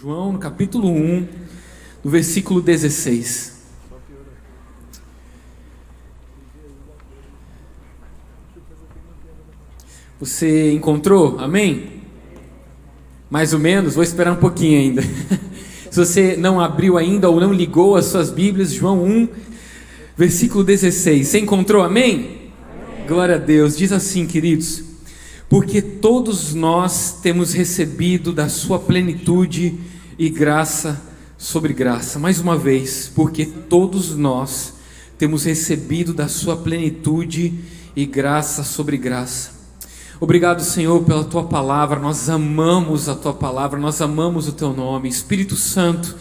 João, no capítulo 1, no versículo 16. Você encontrou? Amém? Mais ou menos, vou esperar um pouquinho ainda. Se você não abriu ainda ou não ligou as suas Bíblias, João 1, versículo 16. Você encontrou? Amém? Amém? Glória a Deus. Diz assim, queridos: Porque todos nós temos recebido da Sua plenitude e graça sobre graça. Mais uma vez, porque todos nós temos recebido da Sua plenitude e graça sobre graça. Obrigado, Senhor, pela tua palavra. Nós amamos a tua palavra, nós amamos o teu nome. Espírito Santo,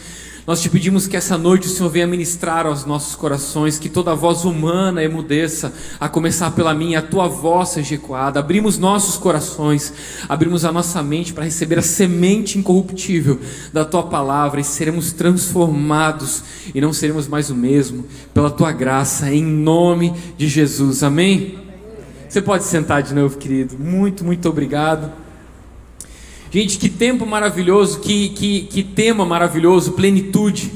nós te pedimos que essa noite o Senhor venha ministrar aos nossos corações, que toda voz humana emudeça, a começar pela minha, a tua voz seja ecoada. Abrimos nossos corações, abrimos a nossa mente para receber a semente incorruptível da tua palavra e seremos transformados e não seremos mais o mesmo, pela tua graça, em nome de Jesus. Amém? Você pode sentar de novo, querido. Muito, muito obrigado. Gente, que tempo maravilhoso, que, que, que tema maravilhoso, plenitude.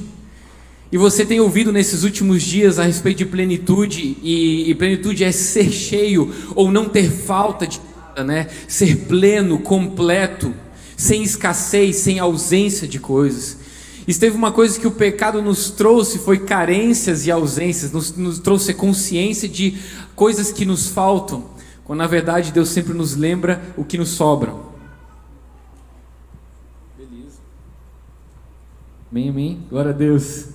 E você tem ouvido nesses últimos dias a respeito de plenitude, e, e plenitude é ser cheio ou não ter falta de nada, né? Ser pleno, completo, sem escassez, sem ausência de coisas. Esteve uma coisa que o pecado nos trouxe, foi carências e ausências, nos, nos trouxe consciência de coisas que nos faltam, quando na verdade Deus sempre nos lembra o que nos sobra. Amém, amém. Glória a Deus.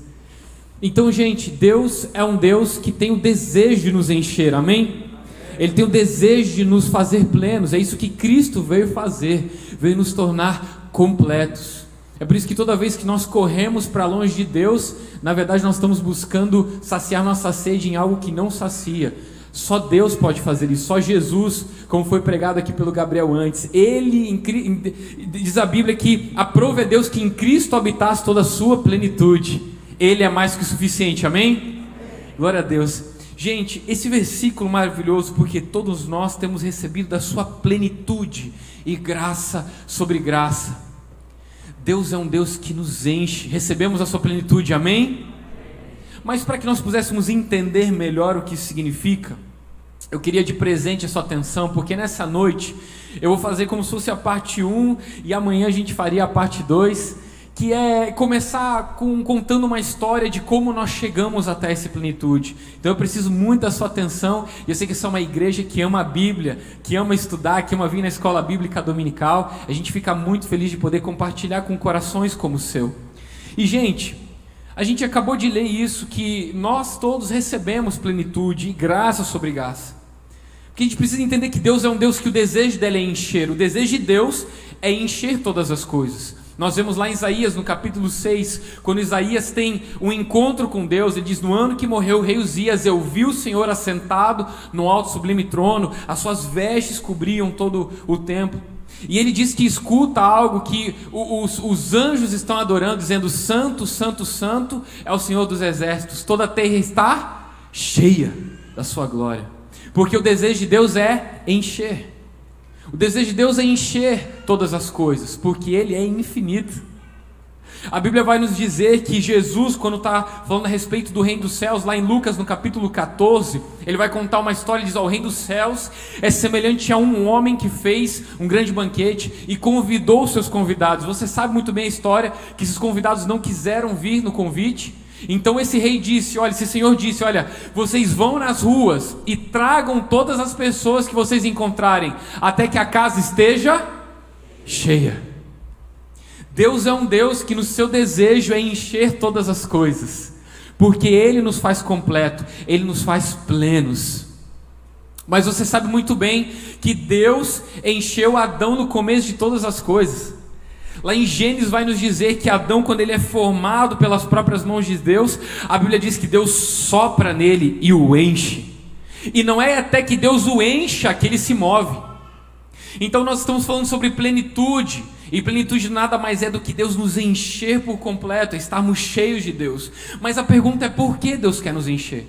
Então, gente, Deus é um Deus que tem o desejo de nos encher, amém? Ele tem o desejo de nos fazer plenos, é isso que Cristo veio fazer, veio nos tornar completos. É por isso que toda vez que nós corremos para longe de Deus, na verdade nós estamos buscando saciar nossa sede em algo que não sacia. Só Deus pode fazer isso, só Jesus, como foi pregado aqui pelo Gabriel antes. Ele, diz a Bíblia que aprove a Deus que em Cristo habitasse toda a sua plenitude. Ele é mais que o suficiente, amém? Glória a Deus. Gente, esse versículo maravilhoso, porque todos nós temos recebido da sua plenitude e graça sobre graça. Deus é um Deus que nos enche, recebemos a sua plenitude, amém? Mas para que nós pudéssemos entender melhor o que isso significa, eu queria de presente a sua atenção, porque nessa noite eu vou fazer como se fosse a parte 1 e amanhã a gente faria a parte 2, que é começar com, contando uma história de como nós chegamos até essa plenitude. Então eu preciso muito da sua atenção. Eu sei que essa é uma igreja que ama a Bíblia, que ama estudar, que ama vir na escola bíblica dominical. A gente fica muito feliz de poder compartilhar com corações como o seu. E gente, a gente acabou de ler isso, que nós todos recebemos plenitude e graça sobre graça. Porque a gente precisa entender que Deus é um Deus que o desejo dele é encher. O desejo de Deus é encher todas as coisas. Nós vemos lá em Isaías, no capítulo 6, quando Isaías tem um encontro com Deus, ele diz: No ano que morreu o rei Uzias, eu vi o Senhor assentado no alto sublime trono, as suas vestes cobriam todo o templo. E ele diz que escuta algo que os, os, anjos estão adorando, dizendo: Santo, Santo, Santo é o Senhor dos exércitos, toda a terra está cheia da sua glória. Porque o desejo de Deus é encher. O desejo de Deus é encher todas as coisas, porque Ele é infinito. A Bíblia vai nos dizer que Jesus, quando está falando a respeito do reino dos céus, lá em Lucas, no capítulo 14, ele vai contar uma história e diz: O reino dos céus é semelhante a um homem que fez um grande banquete e convidou seus convidados. Você sabe muito bem a história que esses convidados não quiseram vir no convite. Então esse rei disse: Olha, esse senhor disse: Olha, vocês vão nas ruas e tragam todas as pessoas que vocês encontrarem, até que a casa esteja cheia. Deus é um Deus que no seu desejo é encher todas as coisas, porque Ele nos faz completo, Ele nos faz plenos. Mas você sabe muito bem que Deus encheu Adão no começo de todas as coisas. Lá em Gênesis vai nos dizer que Adão, quando ele é formado pelas próprias mãos de Deus, a Bíblia diz que Deus sopra nele e o enche. E não é até que Deus o encha que ele se move. Então nós estamos falando sobre plenitude. E plenitude nada mais é do que Deus nos encher por completo, estarmos cheios de Deus. Mas a pergunta é por que Deus quer nos encher?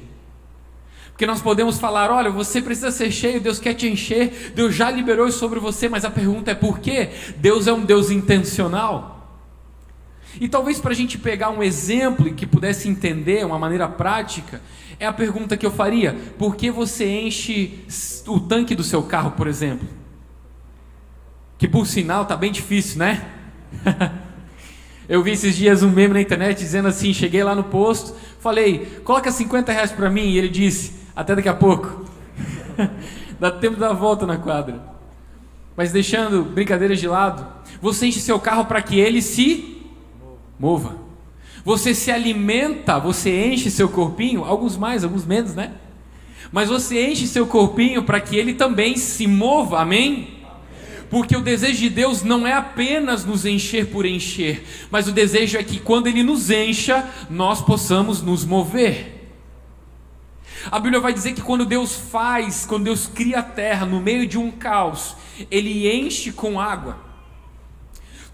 Porque nós podemos falar, olha, você precisa ser cheio, Deus quer te encher, Deus já liberou sobre você, mas a pergunta é por quê? Deus é um Deus intencional. E talvez para a gente pegar um exemplo e que pudesse entender uma maneira prática, é a pergunta que eu faria: por que você enche o tanque do seu carro, por exemplo? Que por sinal está bem difícil, né? eu vi esses dias um meme na internet dizendo assim: cheguei lá no posto, falei, coloca 50 reais para mim, e ele disse, até daqui a pouco. Dá tempo de dar volta na quadra. Mas deixando brincadeiras de lado, você enche seu carro para que ele se mova. Você se alimenta, você enche seu corpinho, alguns mais, alguns menos, né? Mas você enche seu corpinho para que ele também se mova, amém? Porque o desejo de Deus não é apenas nos encher por encher, mas o desejo é que quando Ele nos encha, nós possamos nos mover. A Bíblia vai dizer que quando Deus faz, quando Deus cria a terra no meio de um caos, Ele enche com água.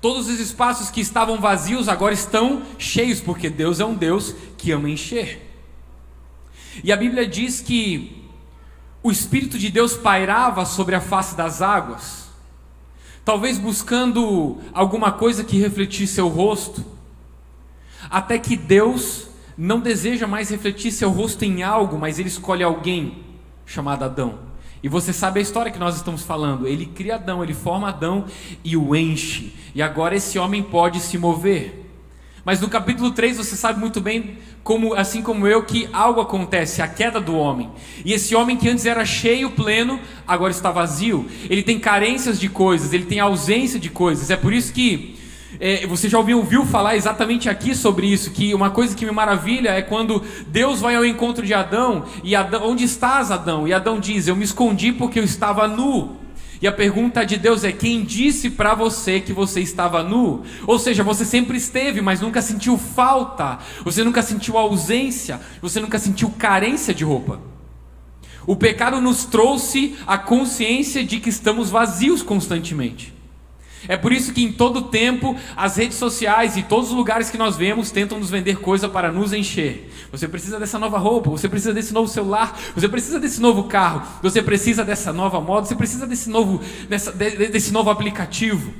Todos os espaços que estavam vazios agora estão cheios, porque Deus é um Deus que ama encher. E a Bíblia diz que o Espírito de Deus pairava sobre a face das águas, talvez buscando alguma coisa que refletisse seu rosto, até que Deus não deseja mais refletir seu rosto em algo, mas ele escolhe alguém chamado Adão. E você sabe a história que nós estamos falando. Ele cria Adão, ele forma Adão e o enche. E agora esse homem pode se mover. Mas no capítulo 3 você sabe muito bem, como, assim como eu, que algo acontece, a queda do homem. E esse homem que antes era cheio, pleno, agora está vazio. Ele tem carências de coisas, ele tem ausência de coisas. É por isso que é, você já ouviu, ouviu falar exatamente aqui sobre isso, que uma coisa que me maravilha é quando Deus vai ao encontro de Adão, e Adão, onde estás, Adão? E Adão diz, eu me escondi porque eu estava nu. E a pergunta de Deus é: quem disse para você que você estava nu? Ou seja, você sempre esteve, mas nunca sentiu falta, você nunca sentiu ausência, você nunca sentiu carência de roupa. O pecado nos trouxe a consciência de que estamos vazios constantemente. É por isso que em todo tempo as redes sociais e todos os lugares que nós vemos tentam nos vender coisa para nos encher. Você precisa dessa nova roupa, você precisa desse novo celular, você precisa desse novo carro, você precisa dessa nova moda, você precisa desse novo, dessa, desse novo aplicativo.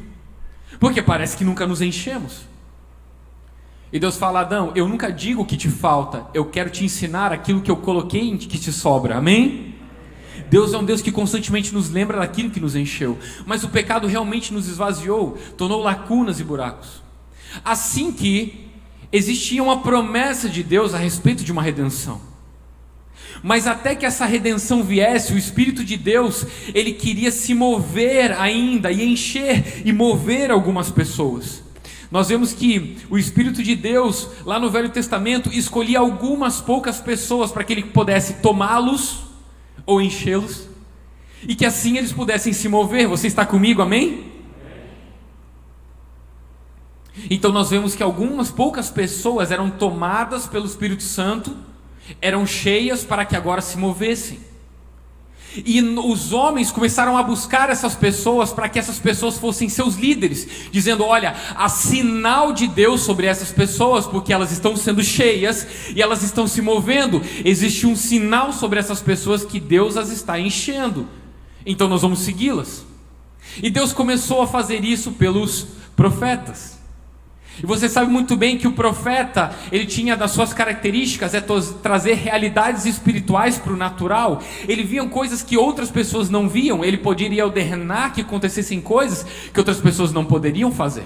Porque parece que nunca nos enchemos. E Deus fala, Adão, eu nunca digo o que te falta, eu quero te ensinar aquilo que eu coloquei que te sobra. Amém? Deus é um Deus que constantemente nos lembra daquilo que nos encheu, mas o pecado realmente nos esvaziou, tornou lacunas e buracos. Assim que existia uma promessa de Deus a respeito de uma redenção. Mas até que essa redenção viesse, o Espírito de Deus, ele queria se mover ainda e encher e mover algumas pessoas. Nós vemos que o Espírito de Deus, lá no Velho Testamento, escolhia algumas poucas pessoas para que ele pudesse tomá-los ou enchê-los, e que assim eles pudessem se mover. Você está comigo, amém? Então nós vemos que algumas poucas pessoas eram tomadas pelo Espírito Santo, eram cheias para que agora se movessem. E os homens começaram a buscar essas pessoas para que essas pessoas fossem seus líderes, dizendo: Olha, há sinal de Deus sobre essas pessoas, porque elas estão sendo cheias e elas estão se movendo. Existe um sinal sobre essas pessoas que Deus as está enchendo. Então nós vamos segui-las. E Deus começou a fazer isso pelos profetas. E você sabe muito bem que o profeta, ele tinha das suas características é trazer realidades espirituais para o natural. Ele via coisas que outras pessoas não viam. Ele poderia ordenar que acontecessem coisas que outras pessoas não poderiam fazer.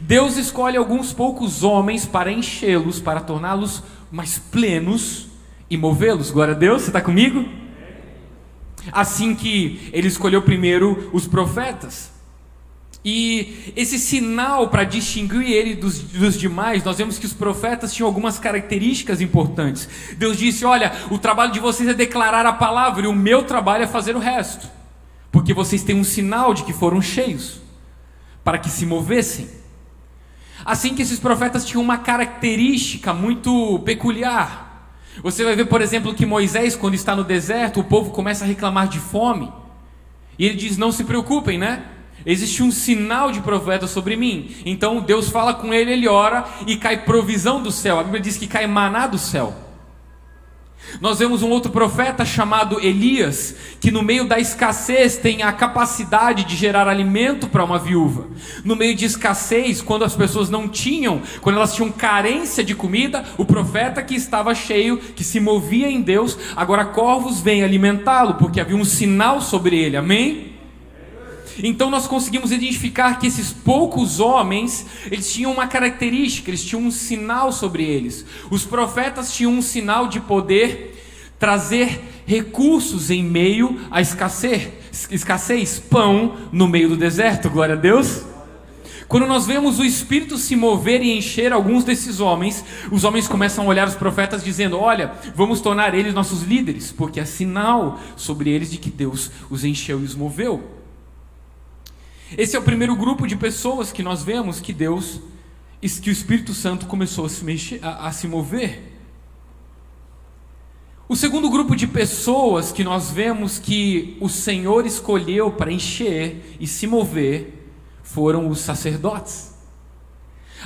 Deus escolhe alguns poucos homens para enchê-los, para torná-los mais plenos e movê-los. Glória a Deus, você está comigo? Assim que ele escolheu primeiro os profetas. E esse sinal para distinguir ele dos, dos, demais, nós vemos que os profetas tinham algumas características importantes. Deus disse: Olha, o trabalho de vocês é declarar a palavra, e o meu trabalho é fazer o resto, porque vocês têm um sinal de que foram cheios, para que se movessem. Assim que esses profetas tinham uma característica muito peculiar. Você vai ver, por exemplo, que Moisés, quando está no deserto, o povo começa a reclamar de fome. E ele diz: Não se preocupem, né? Existe um sinal de profeta sobre mim. Então Deus fala com ele, ele ora e cai provisão do céu. A Bíblia diz que cai maná do céu. Nós vemos um outro profeta chamado Elias, que no meio da escassez tem a capacidade de gerar alimento para uma viúva. No meio de escassez, quando as pessoas não tinham, quando elas tinham carência de comida, o profeta que estava cheio, que se movia em Deus, agora corvos vêm alimentá-lo, porque havia um sinal sobre ele. Amém? Então nós conseguimos identificar que esses poucos homens, eles tinham uma característica, eles tinham um sinal sobre eles. Os profetas tinham um sinal de poder trazer recursos em meio à escassez, escassez, pão no meio do deserto. Glória a Deus. Quando nós vemos o Espírito se mover e encher alguns desses homens, os homens começam a olhar os profetas dizendo: Olha, vamos tornar eles nossos líderes, porque é sinal sobre eles de que Deus os encheu e os moveu. Esse é o primeiro grupo de pessoas que nós vemos que Deus, que o Espírito Santo começou a se, mexer, a, a se mover. O segundo grupo de pessoas que nós vemos que o Senhor escolheu para encher e se mover foram os sacerdotes.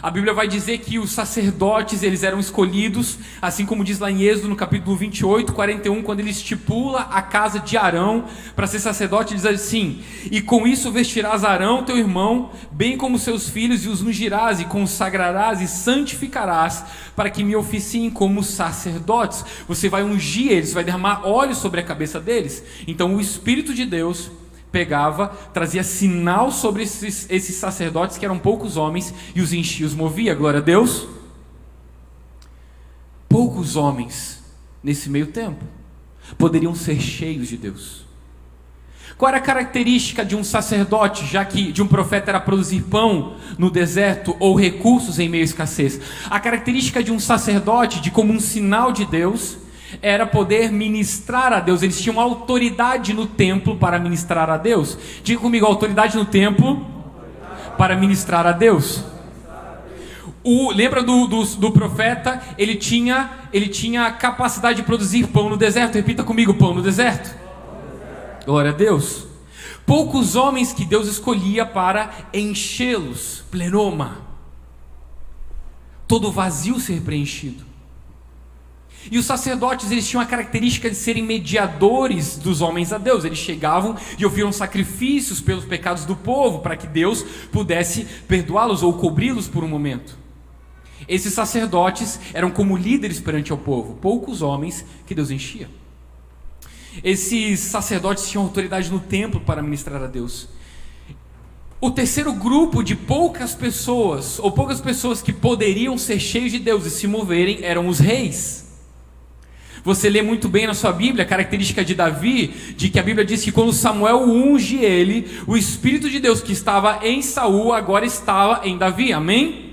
A Bíblia vai dizer que os sacerdotes, eles eram escolhidos, assim como diz lá em Êxodo, no capítulo 28, 41, quando ele estipula a casa de Arão para ser sacerdote, ele diz assim: E com isso vestirás Arão, teu irmão, bem como seus filhos, e os ungirás, e consagrarás, e santificarás, para que me oficiem como sacerdotes. Você vai ungir eles, vai derramar óleo sobre a cabeça deles. Então o Espírito de Deus pegava, trazia sinal sobre esses, esses sacerdotes, que eram poucos homens, e os enchia, os movia, glória a Deus. Poucos homens, nesse meio tempo, poderiam ser cheios de Deus. Qual era a característica de um sacerdote, já que de um profeta era produzir pão no deserto ou recursos em meio à escassez? A característica de um sacerdote, de como um sinal de Deus, era poder ministrar a Deus. Eles tinham autoridade no templo para ministrar a Deus. Diga comigo, autoridade no templo para ministrar a Deus. O, lembra do, do, do, profeta? Ele tinha, ele tinha capacidade de produzir pão no deserto. Repita comigo: pão no deserto. Glória a Deus. Poucos homens que Deus escolhia para enchê-los, plenoma. Todo vazio ser preenchido. E os sacerdotes eles tinham a característica de serem mediadores dos homens a Deus. Eles chegavam e ofereciam sacrifícios pelos pecados do povo para que Deus pudesse perdoá-los ou cobri-los por um momento. Esses sacerdotes eram como líderes perante o povo, poucos homens que Deus enchia. Esses sacerdotes tinham autoridade no templo para ministrar a Deus. O terceiro grupo de poucas pessoas, ou poucas pessoas que poderiam ser cheios de Deus e se moverem, eram os reis. Você lê muito bem na sua Bíblia a característica de Davi, de que a Bíblia diz que quando Samuel unge ele, o Espírito de Deus que estava em Saul agora estava em Davi. Amém?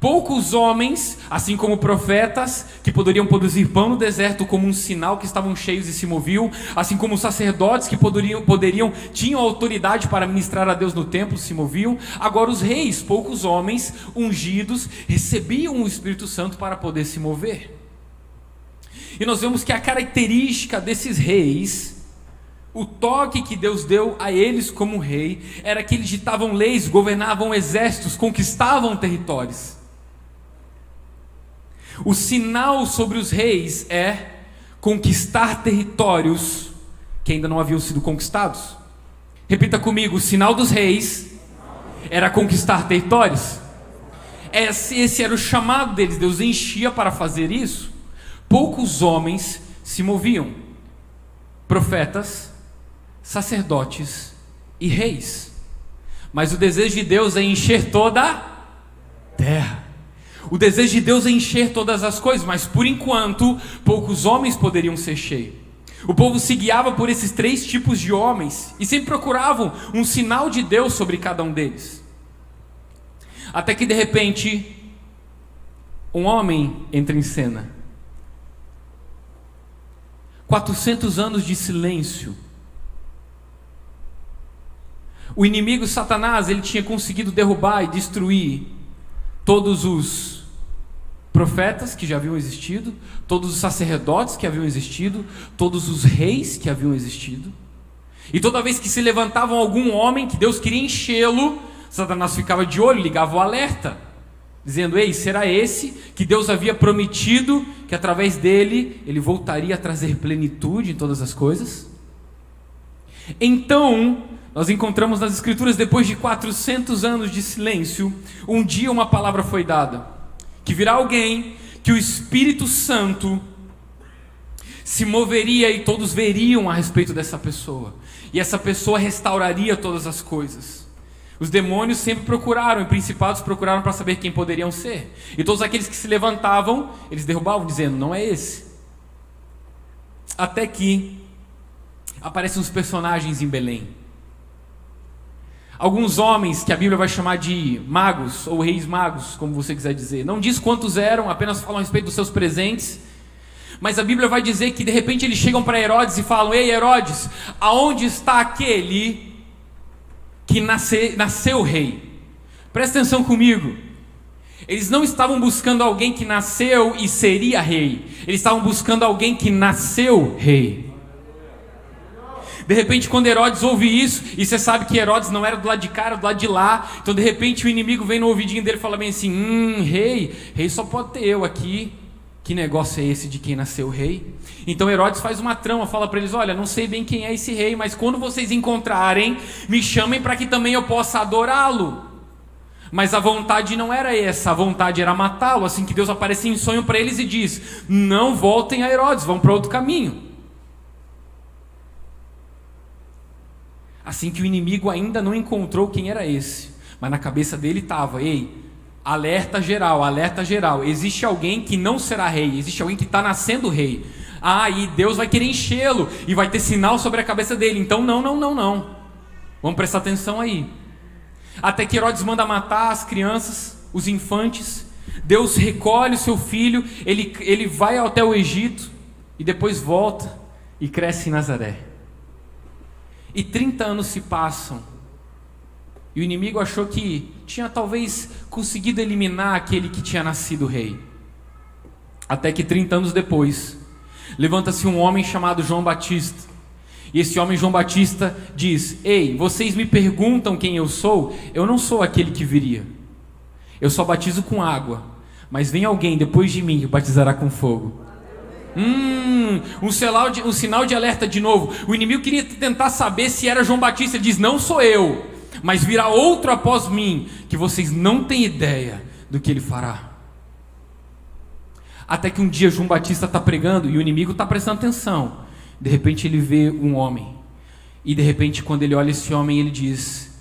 Poucos homens, assim como profetas, que poderiam produzir pão no deserto como um sinal que estavam cheios e se moviam, assim como sacerdotes que poderiam, poderiam tinham autoridade para ministrar a Deus no templo, se moviam. Agora os reis, poucos homens ungidos, recebiam o Espírito Santo para poder se mover. E nós vemos que a característica desses reis, o toque que Deus deu a eles como rei, era que eles ditavam leis, governavam exércitos, conquistavam territórios. O sinal sobre os reis é conquistar territórios que ainda não haviam sido conquistados. Repita comigo: o sinal dos reis era conquistar territórios. Esse, esse era o chamado deles, Deus enchia para fazer isso poucos homens se moviam: profetas, sacerdotes e reis. Mas o desejo de Deus é encher toda a terra. O desejo de Deus é encher todas as coisas, mas por enquanto, poucos homens poderiam ser cheios. O povo se guiava por esses três tipos de homens e sempre procuravam um sinal de Deus sobre cada um deles. Até que de repente, um homem entra em cena 400 anos de silêncio. O inimigo Satanás, ele tinha conseguido derrubar e destruir todos os profetas que já haviam existido, todos os sacerdotes que haviam existido, todos os reis que haviam existido. E toda vez que se levantavam algum homem que Deus queria enchê-lo, Satanás ficava de olho, ligava o alerta. Dizendo: Ei, será esse que Deus havia prometido que através dele ele voltaria a trazer plenitude em todas as coisas? Então, nós encontramos nas Escrituras, depois de 400 anos de silêncio, um dia uma palavra foi dada: que virá alguém que o Espírito Santo se moveria e todos veriam a respeito dessa pessoa, e essa pessoa restauraria todas as coisas. Os demônios sempre procuraram, e principados procuraram para saber quem poderiam ser. E todos aqueles que se levantavam, eles derrubavam, dizendo: Não é esse. Até que aparecem os personagens em Belém. Alguns homens que a Bíblia vai chamar de magos, ou reis magos, como você quiser dizer. Não diz quantos eram, apenas falam a respeito dos seus presentes. Mas a Bíblia vai dizer que de repente eles chegam para Herodes e falam: Ei, Herodes, aonde está aquele que nasce, nasceu rei. Presta atenção comigo. Eles não estavam buscando alguém que nasceu e seria rei. Eles estavam buscando alguém que nasceu rei. De repente, quando Herodes ouve isso, e você sabe que Herodes não era do lado de cá, era do lado de lá. Então, de repente, o inimigo vem no ouvidinho dele e fala bem assim: Hum, rei, rei só pode ter eu aqui. Que negócio é esse de quem nasceu rei? Então Herodes faz uma trama, fala para eles: Olha, não sei bem quem é esse rei, mas quando vocês encontrarem, me chamem para que também eu possa adorá-lo. Mas a vontade não era essa, a vontade era matá-lo. Assim que Deus aparece em sonho para eles e diz: Não voltem a Herodes, vão para outro caminho. Assim que o inimigo ainda não encontrou quem era esse, mas na cabeça dele estava: Ei, Alerta geral, alerta geral. Existe alguém que não será rei, existe alguém que está nascendo rei. Ah, e Deus vai querer enchê-lo e vai ter sinal sobre a cabeça dele. Então, não, não, não, não. Vamos prestar atenção aí. Até que Herodes manda matar as crianças, os infantes. Deus recolhe o seu filho, ele, ele vai até o Egito e depois volta e cresce em Nazaré. E 30 anos se passam e o inimigo achou que tinha talvez conseguido eliminar aquele que tinha nascido rei. Até que 30 anos depois, levanta-se um homem chamado João Batista. E esse homem, João Batista, diz: Ei, vocês me perguntam quem eu sou? Eu não sou aquele que viria. Eu só batizo com água. Mas vem alguém depois de mim que batizará com fogo. Hum, um sinal, de, um sinal de alerta de novo. O inimigo queria tentar saber se era João Batista. Ele diz: Não sou eu mas virá outro após mim, que vocês não têm ideia do que ele fará. Até que um dia João Batista está pregando e o inimigo está prestando atenção. De repente ele vê um homem. E de repente, quando ele olha esse homem, ele diz: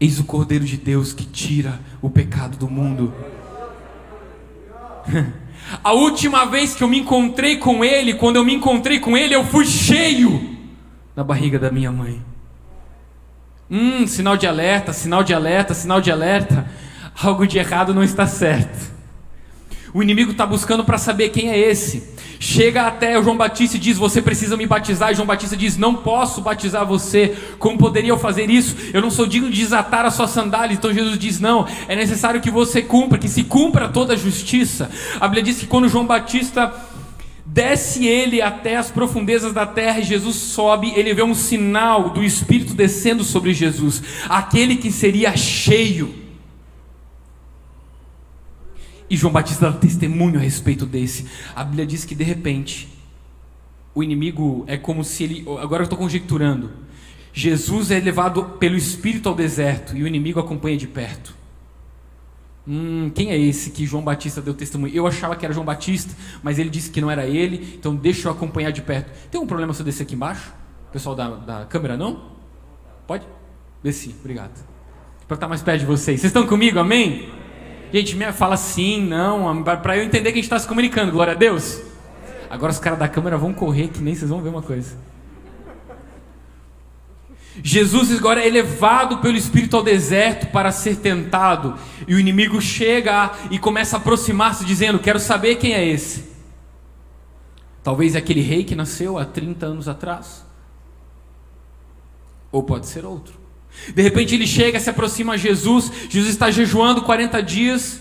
Eis o Cordeiro de Deus que tira o pecado do mundo. A última vez que eu me encontrei com ele, quando eu me encontrei com ele, eu fui cheio na barriga da minha mãe. Hum, sinal de alerta, sinal de alerta, sinal de alerta. Algo de errado não está certo. O inimigo está buscando para saber quem é esse. Chega até o João Batista e diz: Você precisa me batizar. E João Batista diz: Não posso batizar você. Como poderia eu fazer isso? Eu não sou digno de desatar a sua sandália. Então Jesus diz: Não, é necessário que você cumpra, que se cumpra toda a justiça. A Bíblia diz que quando João Batista Desce ele até as profundezas da terra e Jesus sobe. Ele vê um sinal do Espírito descendo sobre Jesus, aquele que seria cheio. E João Batista dá testemunho a respeito desse. A Bíblia diz que de repente, o inimigo é como se ele. Agora eu estou conjecturando. Jesus é levado pelo Espírito ao deserto e o inimigo acompanha de perto. Hum, quem é esse que João Batista deu testemunho? Eu achava que era João Batista, mas ele disse que não era ele, então deixa eu acompanhar de perto. Tem um problema se eu descer aqui embaixo? Pessoal da, da câmera, não? Pode? Desci, obrigado. Para estar mais perto de vocês. Vocês estão comigo, amém? Gente, me fala sim, não, para eu entender que a gente está se comunicando, glória a Deus. Agora os caras da câmera vão correr que nem vocês vão ver uma coisa. Jesus agora é levado pelo Espírito ao deserto para ser tentado, e o inimigo chega e começa a aproximar-se, dizendo: Quero saber quem é esse. Talvez é aquele rei que nasceu há 30 anos atrás, ou pode ser outro. De repente ele chega, se aproxima a Jesus, Jesus está jejuando 40 dias,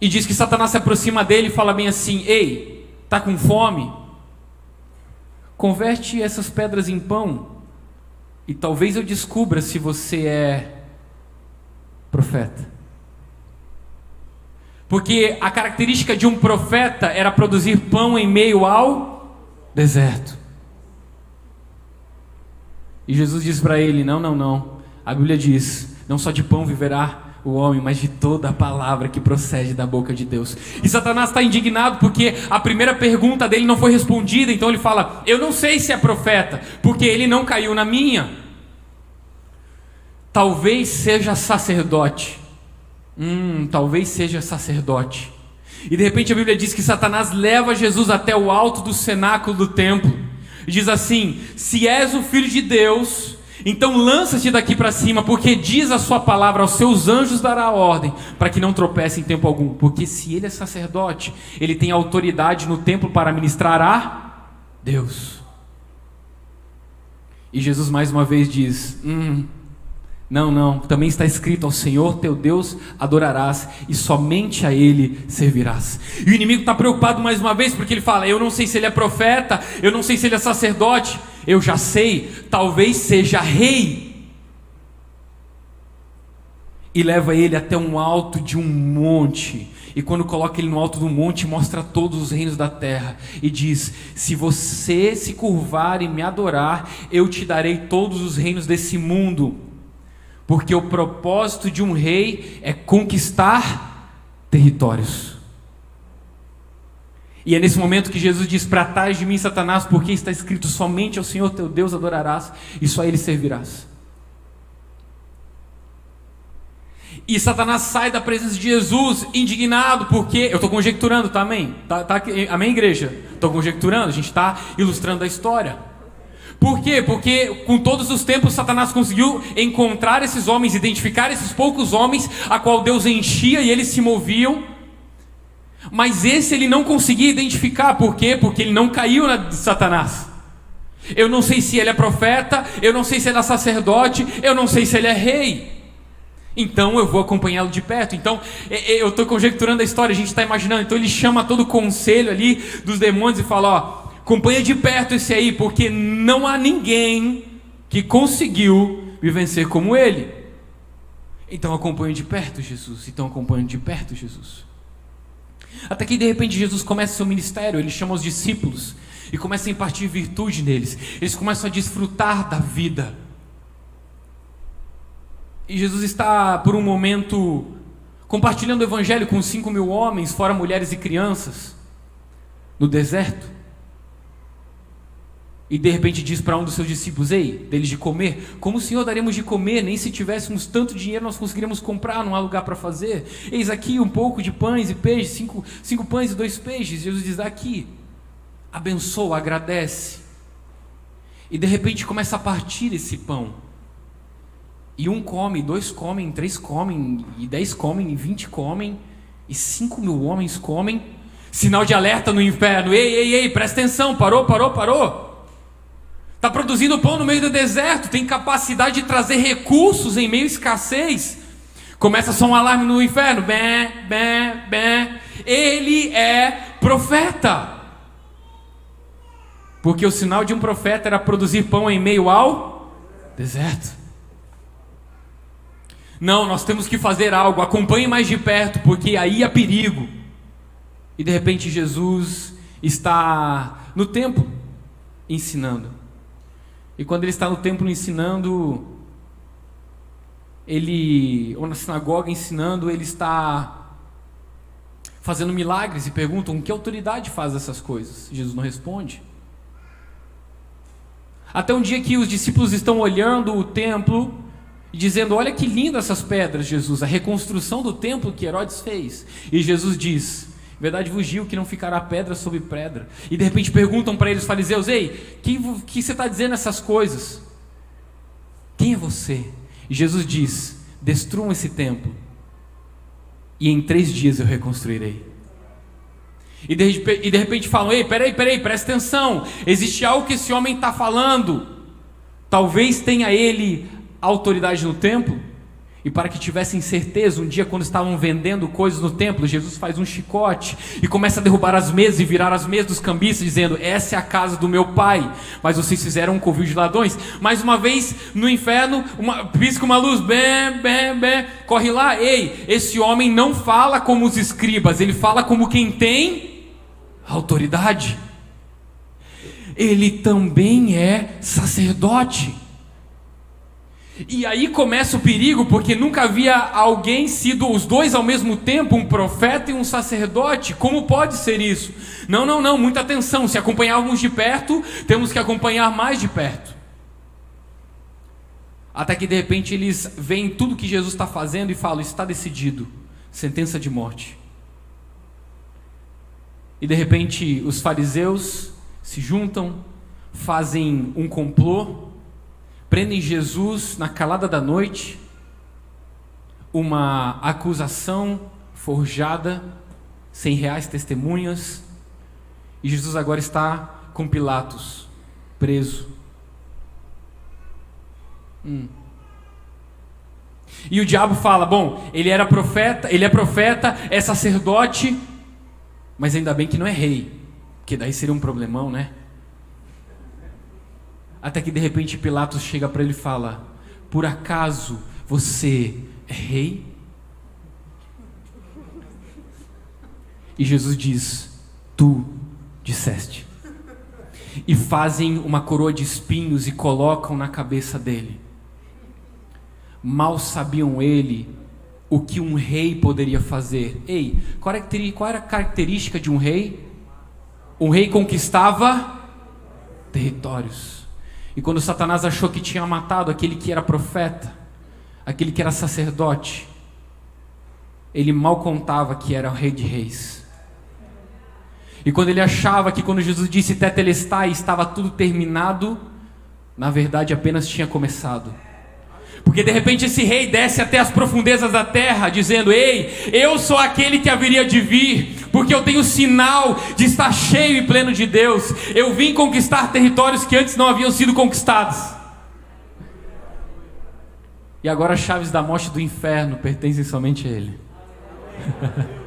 e diz que Satanás se aproxima dele e fala bem assim: Ei, está com fome? Converte essas pedras em pão. E talvez eu descubra se você é profeta. Porque a característica de um profeta era produzir pão em meio ao deserto. E Jesus diz para ele: Não, não, não. A Bíblia diz: Não só de pão viverá o homem, mas de toda a palavra que procede da boca de Deus. E Satanás está indignado porque a primeira pergunta dele não foi respondida, então ele fala: Eu não sei se é profeta, porque ele não caiu na minha. Talvez seja sacerdote. Hum, talvez seja sacerdote. E de repente a Bíblia diz que Satanás leva Jesus até o alto do cenáculo do templo. E diz assim: Se és o filho de Deus, então lança-te daqui para cima, porque diz a sua palavra aos seus anjos dará ordem, para que não tropece em tempo algum. Porque se ele é sacerdote, ele tem autoridade no templo para ministrar a Deus. E Jesus mais uma vez diz: hum, não, não, também está escrito: ao Senhor teu Deus adorarás e somente a Ele servirás. E o inimigo está preocupado mais uma vez, porque ele fala: Eu não sei se ele é profeta, eu não sei se ele é sacerdote, eu já sei, talvez seja rei. E leva ele até um alto de um monte. E quando coloca ele no alto do monte, mostra todos os reinos da terra. E diz: Se você se curvar e me adorar, eu te darei todos os reinos desse mundo porque o propósito de um rei é conquistar territórios. E é nesse momento que Jesus diz: Para trás de mim, Satanás, porque está escrito: somente ao Senhor teu Deus adorarás e só a Ele servirás. E Satanás sai da presença de Jesus indignado, porque. Eu estou conjecturando, tá, amém? Tá, tá, amém, igreja? Estou conjecturando, a gente está ilustrando a história. Por quê? Porque com todos os tempos Satanás conseguiu encontrar esses homens, identificar esses poucos homens a qual Deus enchia e eles se moviam. Mas esse ele não conseguia identificar, por quê? Porque ele não caiu na de Satanás. Eu não sei se ele é profeta, eu não sei se ele é sacerdote, eu não sei se ele é rei. Então eu vou acompanhá-lo de perto. Então eu estou conjecturando a história, a gente está imaginando. Então ele chama todo o conselho ali dos demônios e fala: Ó, Acompanha de perto esse aí, porque não há ninguém que conseguiu me vencer como ele. Então acompanha de perto Jesus. Então acompanha de perto Jesus. Até que de repente Jesus começa seu ministério, ele chama os discípulos e começa a impartir virtude neles. Eles começam a desfrutar da vida. E Jesus está, por um momento, compartilhando o evangelho com cinco mil homens, fora mulheres e crianças, no deserto. E de repente diz para um dos seus discípulos: Ei, deles de comer, como o Senhor daremos de comer? Nem se tivéssemos tanto dinheiro nós conseguiríamos comprar, não há lugar para fazer. Eis aqui um pouco de pães e peixes, cinco, cinco pães e dois peixes. Jesus diz: Aqui, abençoa, agradece. E de repente começa a partir esse pão. E um come, dois comem, três comem, e dez comem, e vinte comem, e cinco mil homens comem. Sinal de alerta no inferno: Ei, ei, ei, presta atenção, parou, parou, parou. Está produzindo pão no meio do deserto, tem capacidade de trazer recursos em meio à escassez. Começa só um alarme no inferno. Bem, bem, bem. Ele é profeta. Porque o sinal de um profeta era produzir pão em meio ao deserto. Não, nós temos que fazer algo. Acompanhe mais de perto, porque aí há perigo. E de repente Jesus está no templo ensinando. E quando ele está no templo ensinando, ele, ou na sinagoga ensinando, ele está fazendo milagres e perguntam: que autoridade faz essas coisas? Jesus não responde. Até um dia que os discípulos estão olhando o templo e dizendo: Olha que lindas essas pedras, Jesus, a reconstrução do templo que Herodes fez. E Jesus diz: Verdade vos digo que não ficará pedra sobre pedra. E de repente perguntam para eles, fariseus: Ei, quem que você está dizendo essas coisas? Quem é você? E Jesus diz: Destruam esse templo, e em três dias eu reconstruirei. E de, e de repente falam: Ei, peraí, peraí, presta atenção. Existe algo que esse homem está falando. Talvez tenha ele autoridade no templo. E para que tivessem certeza, um dia, quando estavam vendendo coisas no templo, Jesus faz um chicote e começa a derrubar as mesas e virar as mesas dos cambistas, dizendo: Essa é a casa do meu pai. Mas vocês fizeram um covil de ladrões. Mais uma vez, no inferno, uma, pisca uma luz, bem, bem, bem, corre lá. Ei, esse homem não fala como os escribas, ele fala como quem tem autoridade. Ele também é sacerdote. E aí começa o perigo, porque nunca havia alguém sido os dois ao mesmo tempo, um profeta e um sacerdote. Como pode ser isso? Não, não, não, muita atenção. Se acompanharmos de perto, temos que acompanhar mais de perto. Até que de repente eles veem tudo que Jesus está fazendo e falam: está decidido sentença de morte. E de repente os fariseus se juntam, fazem um complô prendem Jesus na calada da noite, uma acusação forjada, sem reais testemunhas, e Jesus agora está com Pilatos, preso. Hum. E o diabo fala: bom, ele era profeta, ele é profeta, é sacerdote, mas ainda bem que não é rei, porque daí seria um problemão, né? Até que de repente Pilatos chega para ele e fala: Por acaso você é rei? E Jesus diz: Tu disseste. E fazem uma coroa de espinhos e colocam na cabeça dele. Mal sabiam ele o que um rei poderia fazer. Ei, qual era a característica de um rei? Um rei conquistava territórios. E quando Satanás achou que tinha matado aquele que era profeta, aquele que era sacerdote, ele mal contava que era o rei de reis. E quando ele achava que quando Jesus disse tetelestai estava tudo terminado, na verdade apenas tinha começado. Porque de repente esse rei desce até as profundezas da terra, dizendo: Ei, eu sou aquele que haveria de vir, porque eu tenho sinal de estar cheio e pleno de Deus. Eu vim conquistar territórios que antes não haviam sido conquistados. E agora as chaves da morte do inferno pertencem somente a Ele.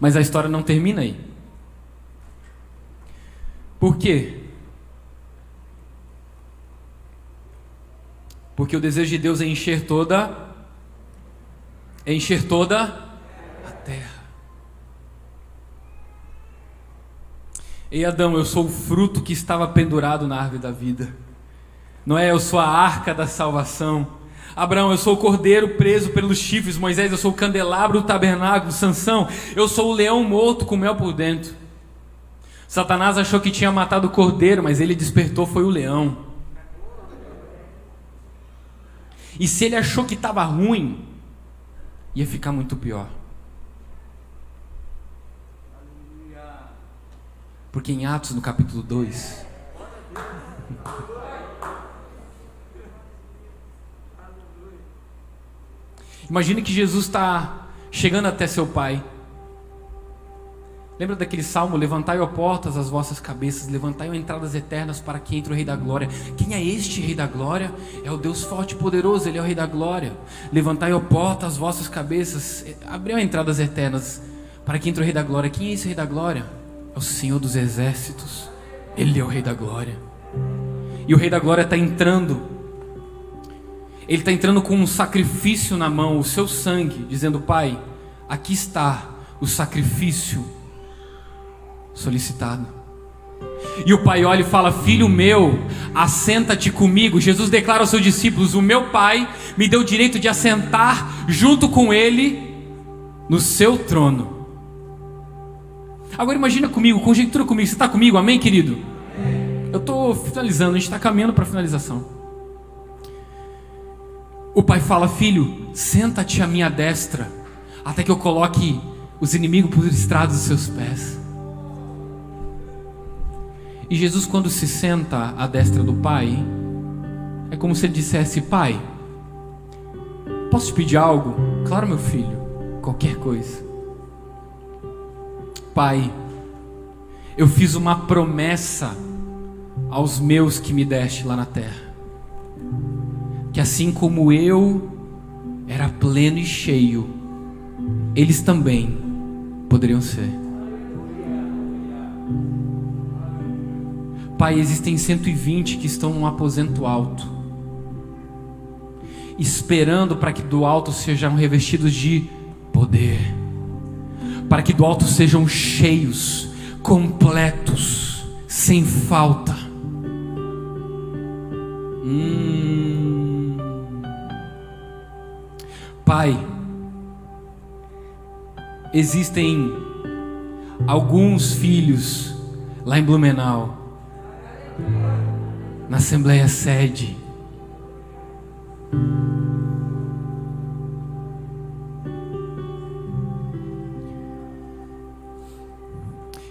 Mas a história não termina aí. Por quê? Porque o desejo de Deus é encher toda é encher toda a terra. Ei Adão, eu sou o fruto que estava pendurado na árvore da vida. Não é eu sou a arca da salvação. Abraão, eu sou o cordeiro preso pelos chifres. Moisés, eu sou o candelabro do tabernáculo. Sansão, eu sou o leão morto com mel por dentro. Satanás achou que tinha matado o cordeiro, mas ele despertou foi o leão. E se ele achou que estava ruim, ia ficar muito pior. Porque em Atos, no capítulo 2. Imagine que Jesus está chegando até seu pai. Lembra daquele salmo? Levantai, ó portas, as vossas cabeças, levantai, ó entradas eternas, para que entre o Rei da Glória. Quem é este Rei da Glória? É o Deus forte e poderoso, Ele é o Rei da Glória. Levantai, ó portas, as vossas cabeças, abriu entradas eternas, para que entre o Rei da Glória. Quem é esse Rei da Glória? É o Senhor dos Exércitos, Ele é o Rei da Glória. E o Rei da Glória está entrando, Ele está entrando com um sacrifício na mão, o seu sangue, dizendo: Pai, aqui está o sacrifício solicitado. E o pai olha e fala: Filho meu, assenta-te comigo. Jesus declara aos seus discípulos: O meu pai me deu o direito de assentar junto com ele no seu trono. Agora imagina comigo, conjectura comigo. Você está comigo, amém, querido? Eu estou finalizando, a gente está caminhando para a finalização. O pai fala: Filho, senta-te à minha destra, até que eu coloque os inimigos por estrados dos seus pés. E Jesus, quando se senta à destra do Pai, é como se ele dissesse: Pai, posso te pedir algo? Claro, meu filho, qualquer coisa. Pai, eu fiz uma promessa aos meus que me deste lá na terra. que assim como eu era pleno e cheio, eles também poderiam ser. Pai, existem 120 que estão num aposento alto, esperando para que do alto sejam revestidos de poder, para que do alto sejam cheios, completos, sem falta. Hum. Pai, existem alguns filhos lá em Blumenau, na Assembleia Sede,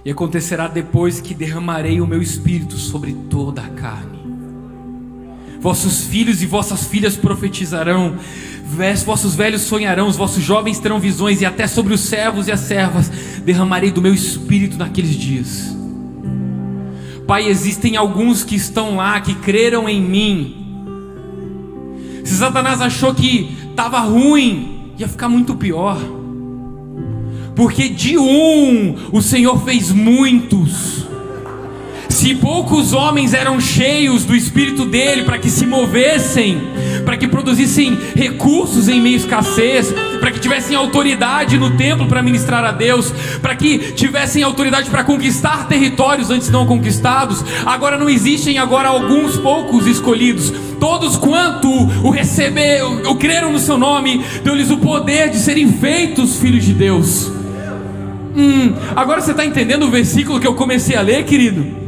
E acontecerá depois que derramarei o meu espírito sobre toda a carne. Vossos filhos e vossas filhas profetizarão, vossos velhos sonharão, os vossos jovens terão visões, e até sobre os servos e as servas derramarei do meu espírito naqueles dias. Pai, existem alguns que estão lá, que creram em mim. Se Satanás achou que estava ruim, ia ficar muito pior. Porque de um o Senhor fez muitos. Se poucos homens eram cheios do espírito dele para que se movessem, para que produzissem recursos em meio à escassez, para que tivessem autoridade no templo para ministrar a Deus, para que tivessem autoridade para conquistar territórios antes não conquistados, agora não existem agora alguns poucos escolhidos. Todos quanto o receberam, o creram no seu nome, deu-lhes o poder de serem feitos filhos de Deus. Hum, agora você está entendendo o versículo que eu comecei a ler, querido?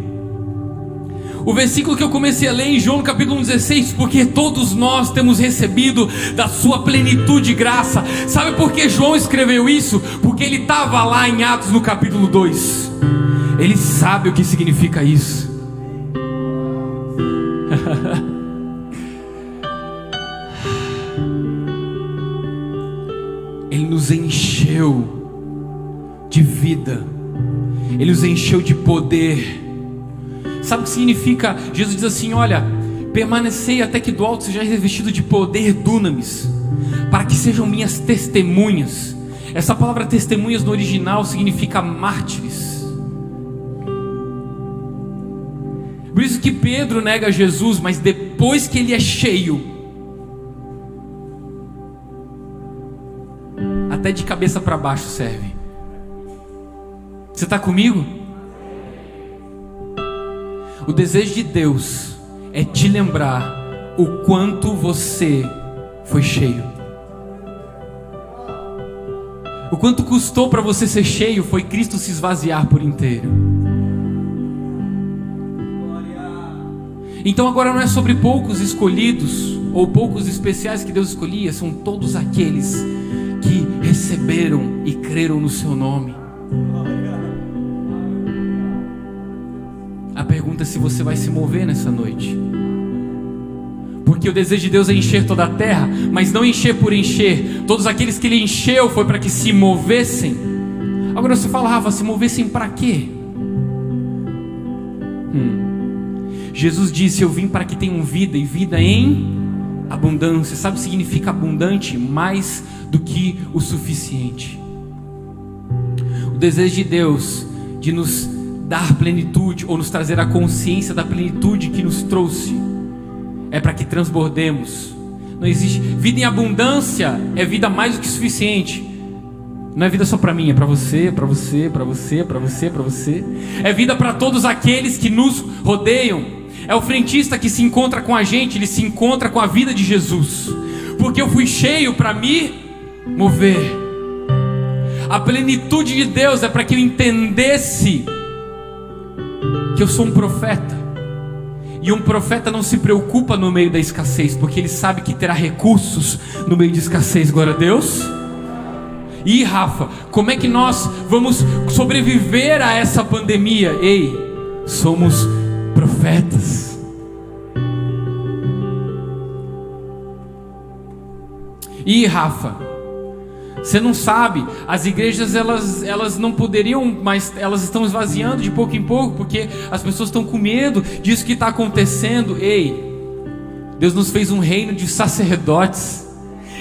O versículo que eu comecei a ler em João capítulo 16, porque todos nós temos recebido da sua plenitude de graça. Sabe por que João escreveu isso? Porque ele estava lá em Atos no capítulo 2. Ele sabe o que significa isso. ele nos encheu de vida, Ele os encheu de poder. Sabe o que significa? Jesus diz assim: Olha, permanecei até que do alto seja revestido de poder dunamis, para que sejam minhas testemunhas. Essa palavra testemunhas no original significa mártires. Por isso que Pedro nega Jesus, mas depois que ele é cheio, até de cabeça para baixo serve. Você está comigo? O desejo de Deus é te lembrar o quanto você foi cheio. O quanto custou para você ser cheio foi Cristo se esvaziar por inteiro. Então agora não é sobre poucos escolhidos ou poucos especiais que Deus escolhia, são todos aqueles que receberam e creram no seu nome. Pergunta é se você vai se mover nessa noite. Porque o desejo de Deus é encher toda a terra, mas não encher por encher. Todos aqueles que ele encheu foi para que se movessem. Agora você fala, Rafa, se movessem para quê? Hum. Jesus disse: Eu vim para que tenham vida e vida em abundância. Sabe o que significa abundante? Mais do que o suficiente. O desejo de Deus de nos dar plenitude ou nos trazer a consciência da plenitude que nos trouxe é para que transbordemos. Não existe vida em abundância, é vida mais do que suficiente. Não é vida só para mim, é para você, para você, para você, para você, para você. É vida para todos aqueles que nos rodeiam. É o frentista que se encontra com a gente, ele se encontra com a vida de Jesus. Porque eu fui cheio para me mover. A plenitude de Deus é para que eu entendesse que eu sou um profeta. E um profeta não se preocupa no meio da escassez, porque ele sabe que terá recursos no meio de escassez, glória a Deus. E Rafa, como é que nós vamos sobreviver a essa pandemia? Ei, somos profetas. E Rafa, você não sabe, as igrejas elas, elas não poderiam, mas elas estão esvaziando de pouco em pouco porque as pessoas estão com medo disso que está acontecendo. Ei, Deus nos fez um reino de sacerdotes.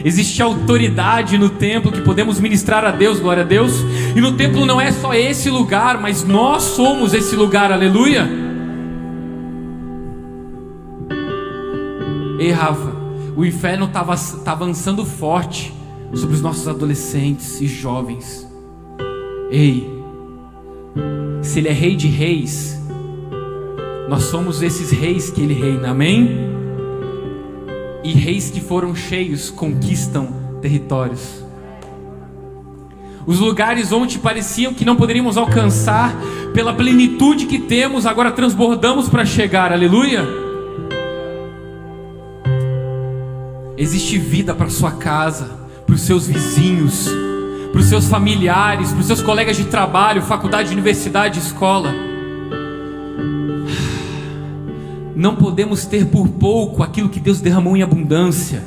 Existe autoridade no templo que podemos ministrar a Deus, glória a Deus. E no templo não é só esse lugar, mas nós somos esse lugar, aleluia. Ei, Rafa, o inferno está tá avançando forte sobre os nossos adolescentes e jovens. Ei, se Ele é Rei de Reis, nós somos esses reis que Ele reina, amém? E reis que foram cheios conquistam territórios. Os lugares onde pareciam que não poderíamos alcançar, pela plenitude que temos, agora transbordamos para chegar, aleluia. Existe vida para sua casa, para os seus vizinhos, para os seus familiares, para os seus colegas de trabalho, faculdade, universidade, escola. Não podemos ter por pouco aquilo que Deus derramou em abundância.